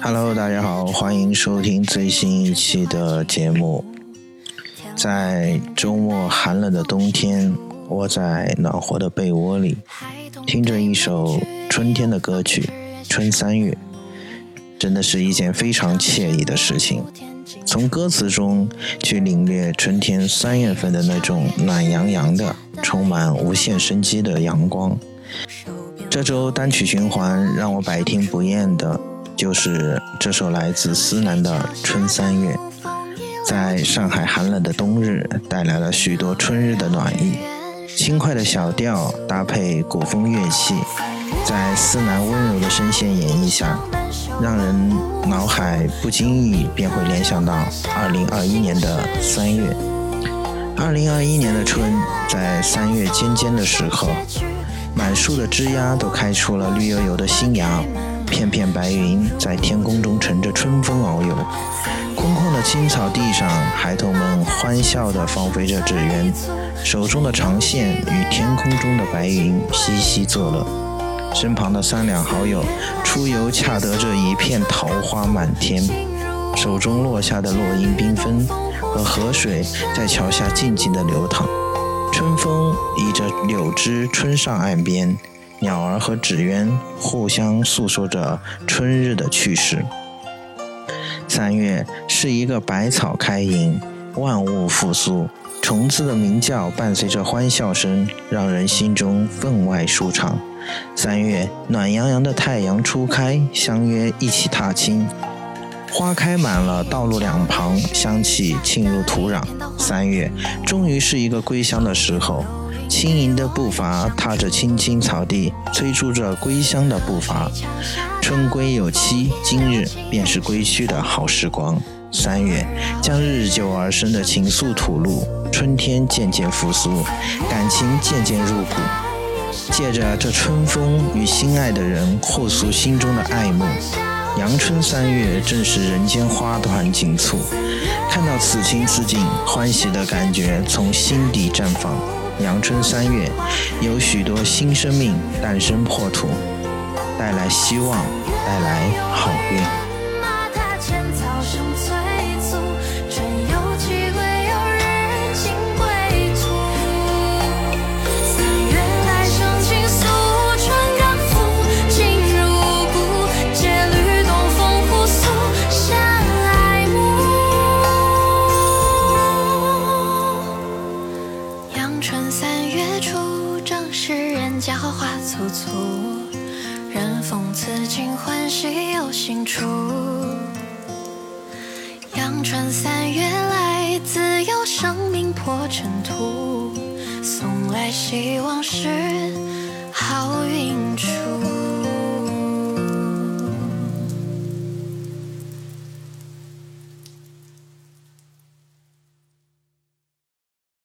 Hello，大家好，欢迎收听最新一期的节目。在周末寒冷的冬天，窝在暖和的被窝里，听着一首春天的歌曲《春三月》，真的是一件非常惬意的事情。从歌词中去领略春天三月份的那种暖洋洋的、充满无限生机的阳光。这周单曲循环让我百听不厌的，就是这首来自思南的《春三月》。在上海寒冷的冬日，带来了许多春日的暖意。轻快的小调搭配古风乐器，在思南温柔的声线演绎下，让人脑海不经意便会联想到2021年的三月。2021年的春，在三月尖尖的时候。满树的枝桠都开出了绿油油的新芽，片片白云在天空中乘着春风遨游。空旷的青草地上，孩童们欢笑地放飞着纸鸢，手中的长线与天空中的白云嬉戏作乐。身旁的三两好友出游，恰得这一片桃花满天，手中落下的落英缤纷，和河水在桥下静静地流淌。春风倚着柳枝，春上岸边，鸟儿和纸鸢互相诉说着春日的趣事。三月是一个百草开盈、万物复苏，虫子的鸣叫伴随着欢笑声，让人心中分外舒畅。三月暖洋洋的太阳初开，相约一起踏青。花开满了道路两旁，香气沁入土壤。三月终于是一个归乡的时候，轻盈的步伐踏着青青草地，催促着归乡的步伐。春归有期，今日便是归去的好时光。三月将日久而生的情愫吐露，春天渐渐复苏，感情渐渐入骨。借着这春风，与心爱的人互诉心中的爱慕。阳春三月，正是人间花团锦簇。看到此情此景，欢喜的感觉从心底绽放。阳春三月，有许多新生命诞生破土，带来希望，带来好运。是人家花花簇簇，人逢此景欢喜又心楚。阳春三月来，自有生命破尘土，送来希望是好运出。